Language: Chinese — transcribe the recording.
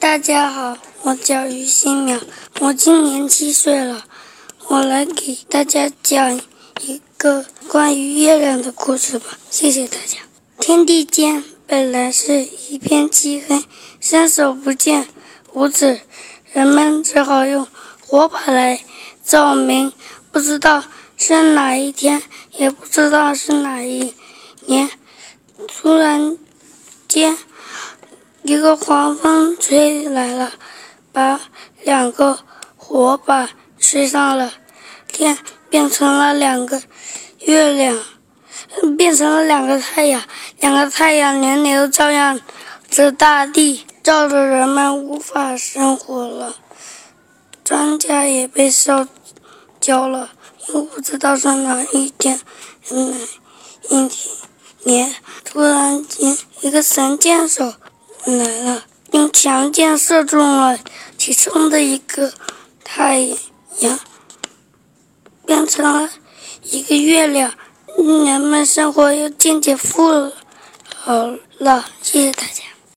大家好，我叫于新淼，我今年七岁了，我来给大家讲一个关于月亮的故事吧。谢谢大家。天地间本来是一片漆黑，伸手不见五指，人们只好用火把来照明。不知道是哪一天，也不知道是哪一年，突然间。一个狂风吹来了，把两个火把吹上了天，变成了两个月亮，变成了两个太阳。两个太阳轮流照耀着大地，照着人们无法生活了。庄稼也被烧焦了，又不知道是哪一天，嗯一年，突然间一个神箭手。来了，用强箭射中了其中的一个太阳，变成了一个月亮，人们生活又渐渐富好了。谢谢大家。